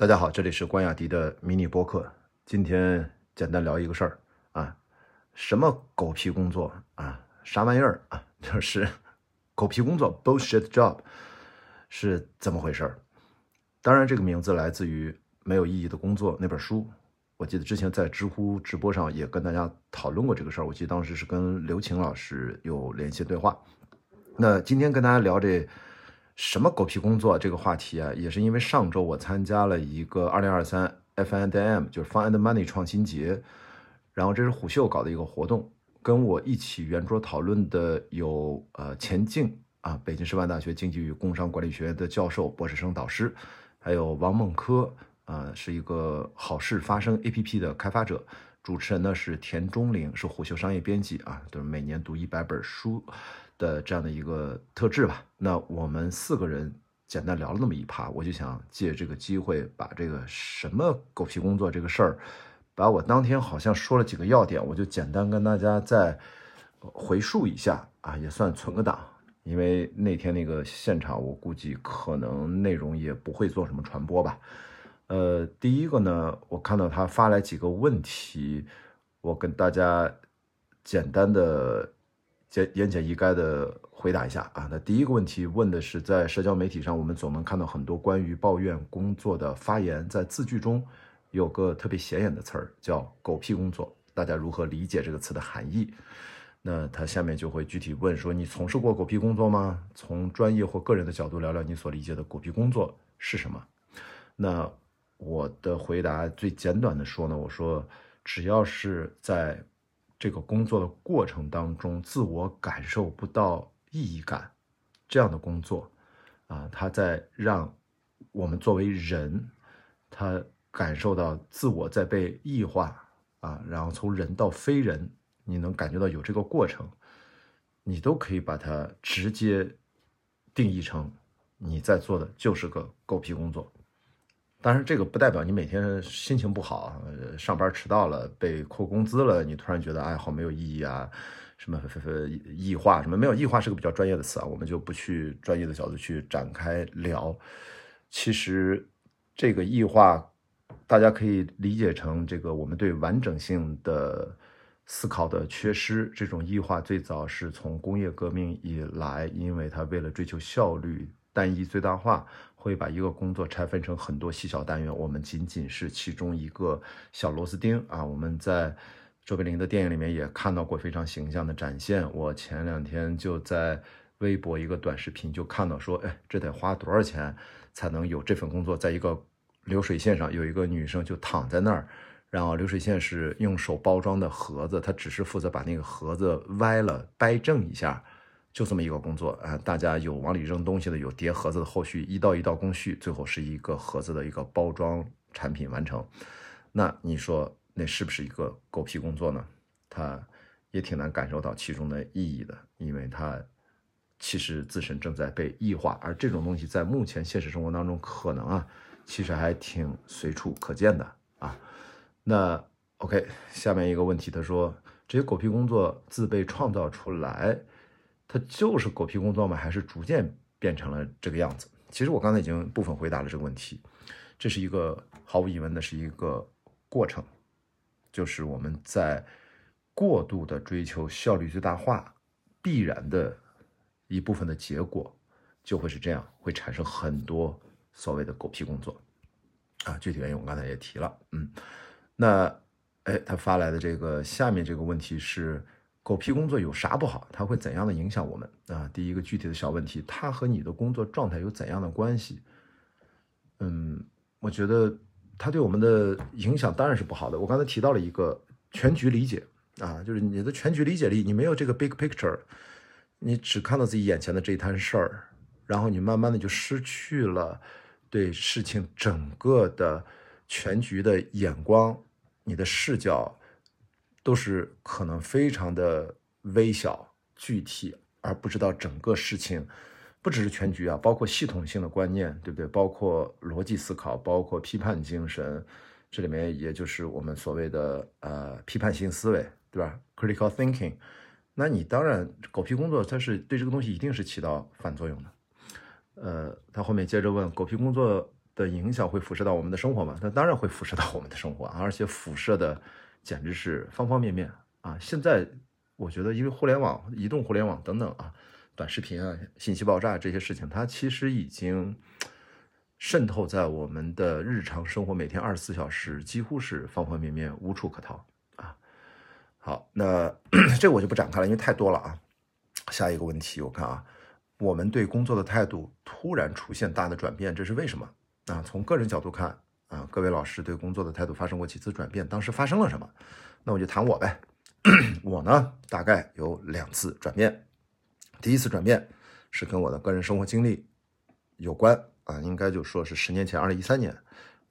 大家好，这里是关雅迪的迷你播客。今天简单聊一个事儿啊，什么狗屁工作啊，啥玩意儿啊，就是狗屁工作 （bullshit job） 是怎么回事儿？当然，这个名字来自于《没有意义的工作》那本书。我记得之前在知乎直播上也跟大家讨论过这个事儿。我记得当时是跟刘晴老师有连线对话。那今天跟大家聊这。什么狗屁工作这个话题啊，也是因为上周我参加了一个二零二三 F and M，就是 Fund Money 创新节，然后这是虎嗅搞的一个活动，跟我一起圆桌讨论的有呃钱静啊，北京师范大学经济与工商管理学院的教授、博士生导师，还有王梦科啊，是一个好事发生 APP 的开发者，主持人呢是田中玲，是虎嗅商业编辑啊，都是每年读一百本书。的这样的一个特质吧，那我们四个人简单聊了那么一趴，我就想借这个机会把这个什么狗屁工作这个事儿，把我当天好像说了几个要点，我就简单跟大家再回述一下啊，也算存个档。因为那天那个现场，我估计可能内容也不会做什么传播吧。呃，第一个呢，我看到他发来几个问题，我跟大家简单的。简言简意赅的回答一下啊，那第一个问题问的是，在社交媒体上，我们总能看到很多关于抱怨工作的发言，在字句中有个特别显眼的词儿叫“狗屁工作”，大家如何理解这个词的含义？那他下面就会具体问说，你从事过狗屁工作吗？从专业或个人的角度聊聊你所理解的狗屁工作是什么？那我的回答最简短的说呢，我说只要是在。这个工作的过程当中，自我感受不到意义感，这样的工作，啊，它在让我们作为人，他感受到自我在被异化，啊，然后从人到非人，你能感觉到有这个过程，你都可以把它直接定义成你在做的就是个狗屁工作。当然，这个不代表你每天心情不好，上班迟到了，被扣工资了，你突然觉得哎，好没有意义啊，什么异化什么没有异化是个比较专业的词啊，我们就不去专业的角度去展开聊。其实这个异化，大家可以理解成这个我们对完整性的思考的缺失。这种异化最早是从工业革命以来，因为它为了追求效率。单一最大化会把一个工作拆分成很多细小单元，我们仅仅是其中一个小螺丝钉啊！我们在周贝林的电影里面也看到过非常形象的展现。我前两天就在微博一个短视频就看到说，哎，这得花多少钱才能有这份工作？在一个流水线上有一个女生就躺在那儿，然后流水线是用手包装的盒子，她只是负责把那个盒子歪了掰正一下。就这么一个工作啊，大家有往里扔东西的，有叠盒子的，后续一道一道工序，最后是一个盒子的一个包装产品完成。那你说那是不是一个狗屁工作呢？他也挺难感受到其中的意义的，因为他其实自身正在被异化，而这种东西在目前现实生活当中可能啊，其实还挺随处可见的啊。那 OK，下面一个问题，他说这些狗屁工作自被创造出来。它就是狗屁工作吗？还是逐渐变成了这个样子？其实我刚才已经部分回答了这个问题，这是一个毫无疑问的是一个过程，就是我们在过度的追求效率最大化，必然的一部分的结果就会是这样，会产生很多所谓的狗屁工作啊。具体原因我刚才也提了，嗯，那哎，他发来的这个下面这个问题是。狗屁工作有啥不好？它会怎样的影响我们啊？第一个具体的小问题，它和你的工作状态有怎样的关系？嗯，我觉得它对我们的影响当然是不好的。我刚才提到了一个全局理解啊，就是你的全局理解力，你没有这个 big picture，你只看到自己眼前的这一摊事儿，然后你慢慢的就失去了对事情整个的全局的眼光，你的视角。都是可能非常的微小具体，而不知道整个事情，不只是全局啊，包括系统性的观念，对不对？包括逻辑思考，包括批判精神，这里面也就是我们所谓的呃批判性思维，对吧？Critical thinking。那你当然狗屁工作，它是对这个东西一定是起到反作用的。呃，他后面接着问，狗屁工作的影响会辐射到我们的生活吗？那当然会辐射到我们的生活，而且辐射的简直是方方面面啊！现在我觉得，因为互联网、移动互联网等等啊，短视频啊、信息爆炸这些事情，它其实已经渗透在我们的日常生活，每天二十四小时，几乎是方方面面，无处可逃啊！好，那 这我就不展开了，因为太多了啊。下一个问题，我看啊。我们对工作的态度突然出现大的转变，这是为什么啊？从个人角度看啊，各位老师对工作的态度发生过几次转变？当时发生了什么？那我就谈我呗。我呢，大概有两次转变。第一次转变是跟我的个人生活经历有关啊，应该就说是十年前，二零一三年。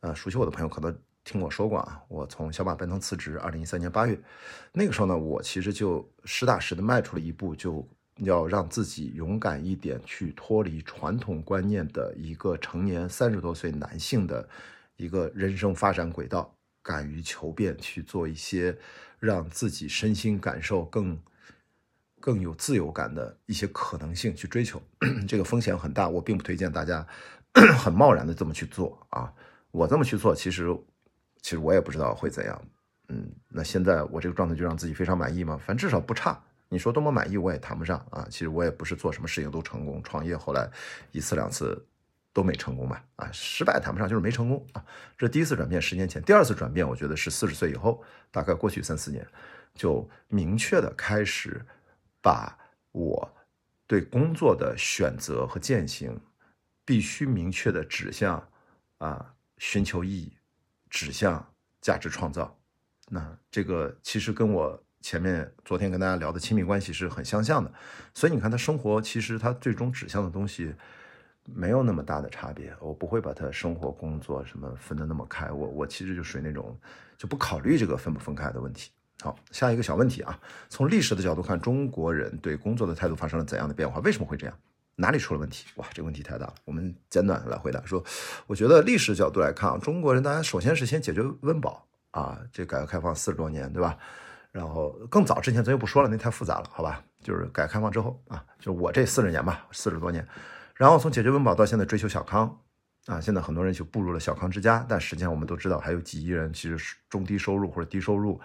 呃，熟悉我的朋友可能听我说过啊，我从小马奔腾辞职，二零一三年八月，那个时候呢，我其实就实打实的迈出了一步，就。要让自己勇敢一点，去脱离传统观念的一个成年三十多岁男性的一个人生发展轨道，敢于求变，去做一些让自己身心感受更更有自由感的一些可能性去追求。这个风险很大，我并不推荐大家 很贸然的这么去做啊。我这么去做，其实其实我也不知道会怎样。嗯，那现在我这个状态就让自己非常满意吗？反正至少不差。你说多么满意，我也谈不上啊。其实我也不是做什么事情都成功，创业后来一次两次都没成功吧？啊，失败谈不上，就是没成功啊。这第一次转变十年前，第二次转变，我觉得是四十岁以后，大概过去三四年，就明确的开始把我对工作的选择和践行，必须明确的指向啊，寻求意义，指向价值创造。那这个其实跟我。前面昨天跟大家聊的亲密关系是很相像的，所以你看他生活其实他最终指向的东西没有那么大的差别。我不会把他生活工作什么分得那么开，我我其实就属于那种就不考虑这个分不分开的问题。好，下一个小问题啊，从历史的角度看，中国人对工作的态度发生了怎样的变化？为什么会这样？哪里出了问题？哇，这个问题太大了。我们简短来回答说，我觉得历史角度来看啊，中国人大家首先是先解决温饱啊，这改革开放四十多年，对吧？然后更早之前咱就不说了，那太复杂了，好吧？就是改革开放之后啊，就我这四十年吧，四十多年，然后从解决温饱到现在追求小康啊，现在很多人就步入了小康之家，但实际上我们都知道，还有几亿人其实是中低收入或者低收入，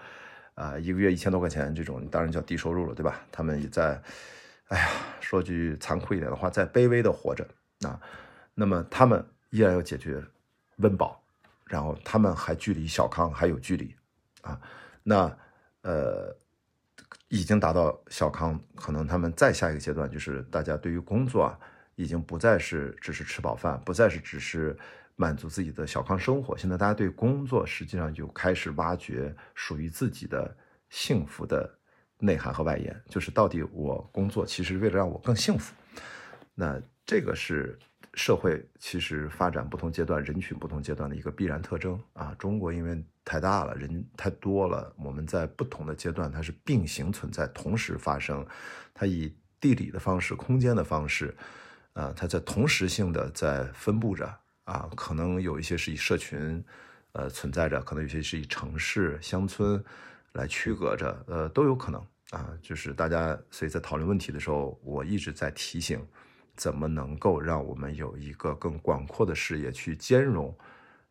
啊，一个月一千多块钱这种，当然叫低收入了，对吧？他们也在，哎呀，说句残酷一点的话，在卑微的活着啊，那么他们依然要解决温饱，然后他们还距离小康还有距离啊，那。呃，已经达到小康，可能他们再下一个阶段就是大家对于工作啊，已经不再是只是吃饱饭，不再是只是满足自己的小康生活。现在大家对工作实际上就开始挖掘属于自己的幸福的内涵和外延，就是到底我工作其实为了让我更幸福。那这个是。社会其实发展不同阶段、人群不同阶段的一个必然特征啊。中国因为太大了，人太多了，我们在不同的阶段它是并行存在、同时发生。它以地理的方式、空间的方式，啊，它在同时性的在分布着啊。可能有一些是以社群，呃，存在着；可能有些是以城市、乡村来区隔着，呃，都有可能啊。就是大家所以在讨论问题的时候，我一直在提醒。怎么能够让我们有一个更广阔的视野，去兼容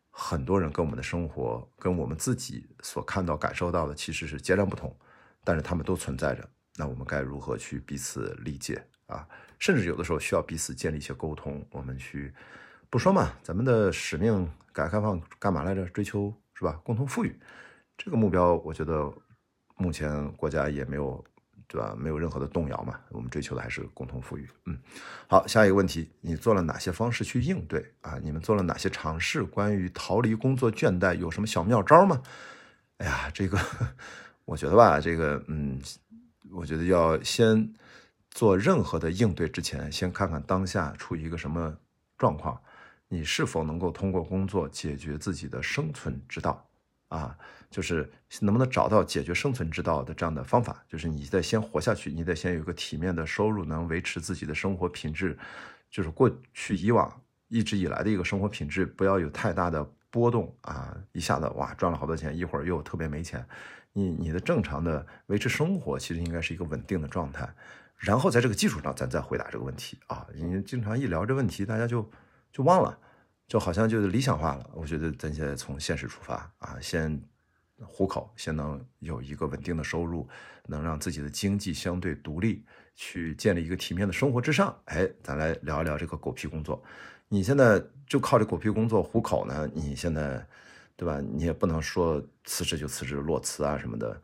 很多人跟我们的生活，跟我们自己所看到、感受到的其实是截然不同，但是他们都存在着。那我们该如何去彼此理解啊？甚至有的时候需要彼此建立一些沟通。我们去不说嘛，咱们的使命，改革开放干嘛来着？追求是吧？共同富裕这个目标，我觉得目前国家也没有。对吧？没有任何的动摇嘛？我们追求的还是共同富裕。嗯，好，下一个问题，你做了哪些方式去应对啊？你们做了哪些尝试？关于逃离工作倦怠，有什么小妙招吗？哎呀，这个 我觉得吧，这个嗯，我觉得要先做任何的应对之前，先看看当下处于一个什么状况，你是否能够通过工作解决自己的生存之道。啊，就是能不能找到解决生存之道的这样的方法？就是你得先活下去，你得先有一个体面的收入，能维持自己的生活品质，就是过去以往一直以来的一个生活品质，不要有太大的波动啊！一下子哇赚了好多钱，一会儿又特别没钱，你你的正常的维持生活其实应该是一个稳定的状态，然后在这个基础上咱再回答这个问题啊！因为经常一聊这问题，大家就就忘了。就好像就理想化了。我觉得咱现在从现实出发啊，先糊口，先能有一个稳定的收入，能让自己的经济相对独立，去建立一个体面的生活之上。哎，咱来聊一聊这个狗屁工作。你现在就靠这狗屁工作糊口呢？你现在，对吧？你也不能说辞职就辞职，裸辞啊什么的。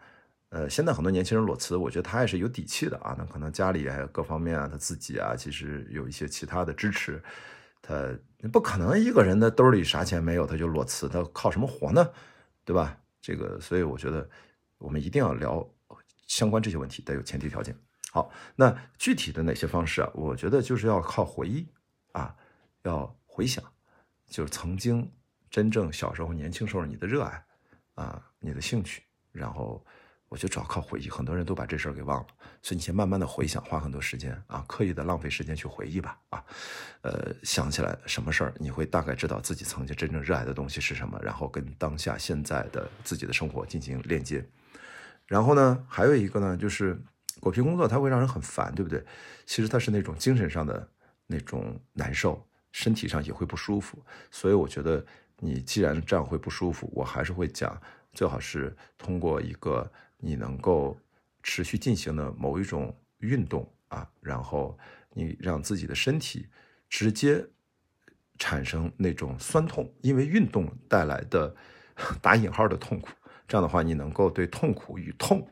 呃，现在很多年轻人裸辞，我觉得他也是有底气的啊。那可能家里还有各方面啊，他自己啊，其实有一些其他的支持。他不可能一个人的兜里啥钱没有，他就裸辞，他靠什么活呢？对吧？这个，所以我觉得我们一定要聊相关这些问题，得有前提条件。好，那具体的哪些方式啊？我觉得就是要靠回忆啊，要回想，就是曾经真正小时候年轻时候你的热爱啊，你的兴趣，然后。我就主要靠回忆，很多人都把这事儿给忘了，所以你先慢慢的回想，花很多时间啊，刻意的浪费时间去回忆吧，啊，呃，想起来什么事儿，你会大概知道自己曾经真正热爱的东西是什么，然后跟当下现在的自己的生活进行链接。然后呢，还有一个呢，就是果皮工作它会让人很烦，对不对？其实它是那种精神上的那种难受，身体上也会不舒服。所以我觉得你既然这样会不舒服，我还是会讲，最好是通过一个。你能够持续进行的某一种运动啊，然后你让自己的身体直接产生那种酸痛，因为运动带来的打引号的痛苦。这样的话，你能够对痛苦与痛，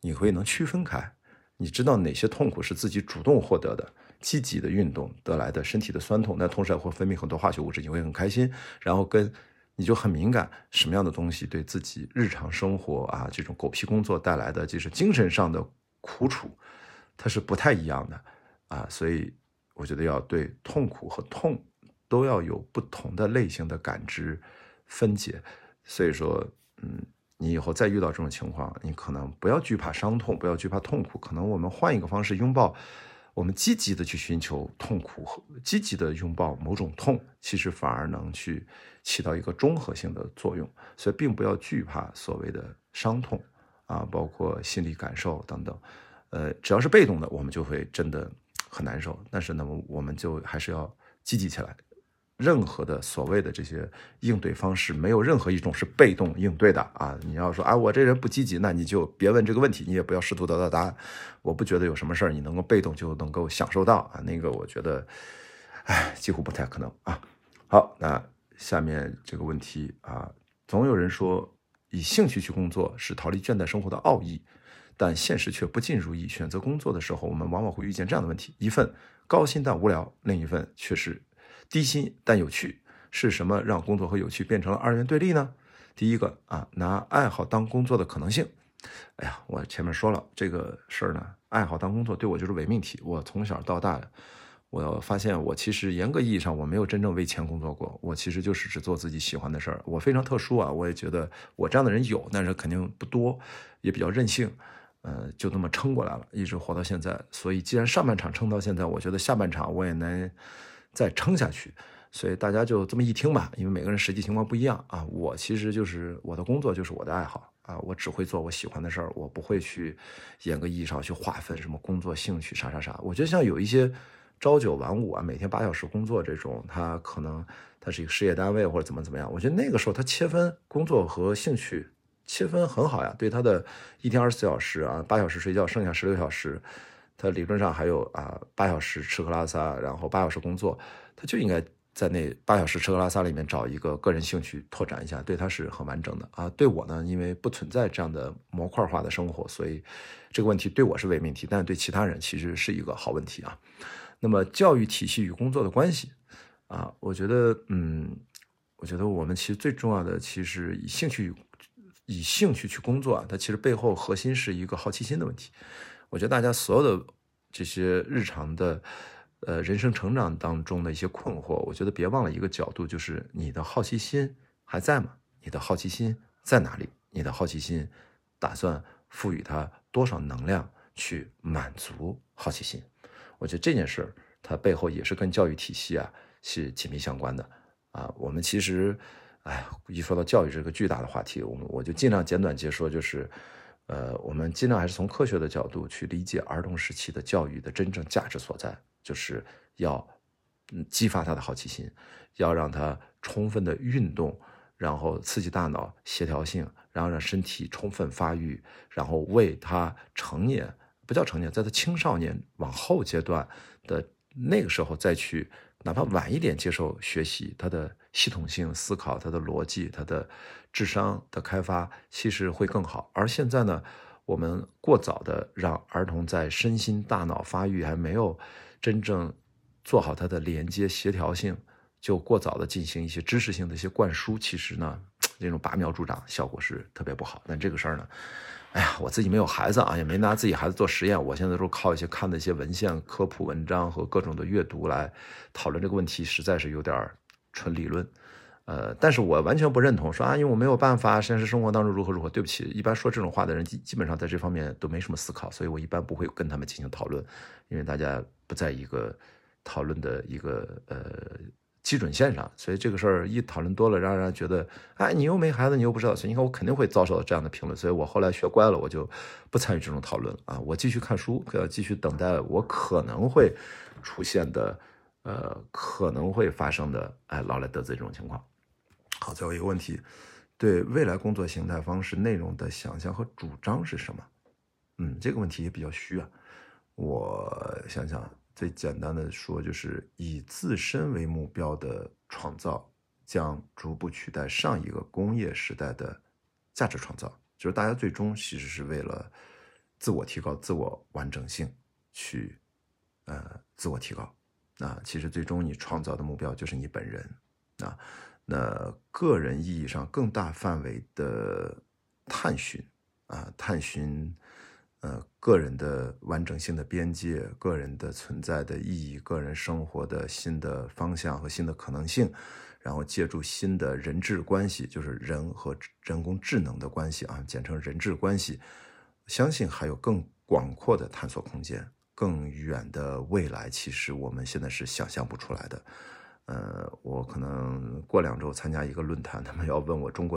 你会能区分开。你知道哪些痛苦是自己主动获得的，积极的运动得来的身体的酸痛，那同时还会分泌很多化学物质，你会很开心，然后跟。你就很敏感，什么样的东西对自己日常生活啊，这种狗屁工作带来的就是精神上的苦楚，它是不太一样的啊。所以我觉得要对痛苦和痛都要有不同的类型的感知分解。所以说，嗯，你以后再遇到这种情况，你可能不要惧怕伤痛，不要惧怕痛苦，可能我们换一个方式拥抱。我们积极的去寻求痛苦和积极的拥抱某种痛，其实反而能去起到一个综合性的作用。所以，并不要惧怕所谓的伤痛啊，包括心理感受等等。呃，只要是被动的，我们就会真的很难受。但是呢，我们就还是要积极起来。任何的所谓的这些应对方式，没有任何一种是被动应对的啊！你要说啊，我这人不积极，那你就别问这个问题，你也不要试图得到答案。我不觉得有什么事儿你能够被动就能够享受到啊，那个我觉得，哎，几乎不太可能啊。好，那下面这个问题啊，总有人说以兴趣去工作是逃离倦怠生活的奥义，但现实却不尽如意。选择工作的时候，我们往往会遇见这样的问题：一份高薪但无聊，另一份却是。低薪但有趣是什么让工作和有趣变成了二元对立呢？第一个啊，拿爱好当工作的可能性。哎呀，我前面说了这个事儿呢，爱好当工作对我就是伪命题。我从小到大，我发现我其实严格意义上我没有真正为钱工作过，我其实就是只做自己喜欢的事儿。我非常特殊啊，我也觉得我这样的人有，但是肯定不多，也比较任性，呃，就那么撑过来了，一直活到现在。所以既然上半场撑到现在，我觉得下半场我也能。再撑下去，所以大家就这么一听吧，因为每个人实际情况不一样啊。我其实就是我的工作就是我的爱好啊，我只会做我喜欢的事儿，我不会去严格意义上去划分什么工作、兴趣啥啥啥。我觉得像有一些朝九晚五啊，每天八小时工作这种，他可能他是一个事业单位或者怎么怎么样。我觉得那个时候他切分工作和兴趣切分很好呀，对他的一天二十四小时啊，八小时睡觉，剩下十六小时。他理论上还有啊八小时吃喝拉撒，然后八小时工作，他就应该在那八小时吃喝拉撒里面找一个个人兴趣拓展一下，对他是很完整的啊。对我呢，因为不存在这样的模块化的生活，所以这个问题对我是伪命题，但是对其他人其实是一个好问题啊。那么教育体系与工作的关系啊，我觉得嗯，我觉得我们其实最重要的其实以兴趣以兴趣去工作啊，它其实背后核心是一个好奇心的问题。我觉得大家所有的这些日常的，呃，人生成长当中的一些困惑，我觉得别忘了一个角度，就是你的好奇心还在吗？你的好奇心在哪里？你的好奇心打算赋予它多少能量去满足好奇心？我觉得这件事儿它背后也是跟教育体系啊是紧密相关的啊。我们其实，哎，一说到教育这个巨大的话题，我们我就尽量简短截说，就是。呃，我们尽量还是从科学的角度去理解儿童时期的教育的真正价值所在，就是要，激发他的好奇心，要让他充分的运动，然后刺激大脑协调性，然后让身体充分发育，然后为他成年不叫成年，在他青少年往后阶段的那个时候再去，哪怕晚一点接受学习，他的系统性思考、他的逻辑、他的智商的开发，其实会更好。而现在呢，我们过早的让儿童在身心大脑发育还没有真正。做好它的连接协调性，就过早的进行一些知识性的一些灌输，其实呢，这种拔苗助长效果是特别不好。但这个事儿呢，哎呀，我自己没有孩子啊，也没拿自己孩子做实验，我现在都靠一些看的一些文献、科普文章和各种的阅读来讨论这个问题，实在是有点纯理论。呃，但是我完全不认同说啊，因为我没有办法，现实生活当中如何如何。对不起，一般说这种话的人基基本上在这方面都没什么思考，所以我一般不会跟他们进行讨论，因为大家不在一个。讨论的一个呃基准线上，所以这个事儿一讨论多了，让人觉得，哎，你又没孩子，你又不知道，所以你看我肯定会遭受到这样的评论，所以我后来学乖了，我就不参与这种讨论了啊，我继续看书，要继续等待我可能会出现的，呃，可能会发生的，哎，劳莱得罪这种情况。好，最后一个问题，对未来工作形态方式内容的想象和主张是什么？嗯，这个问题也比较虚啊，我想想。最简单的说，就是以自身为目标的创造，将逐步取代上一个工业时代的价值创造。就是大家最终其实是为了自我提高、自我完整性去呃自我提高。那其实最终你创造的目标就是你本人啊。那个人意义上更大范围的探寻啊，探寻。呃，个人的完整性的边界，个人的存在的意义，个人生活的新的方向和新的可能性，然后借助新的人质关系，就是人和人工智能的关系啊，简称人质关系，相信还有更广阔的探索空间，更远的未来，其实我们现在是想象不出来的。呃，我可能过两周参加一个论坛，他们要问我中国。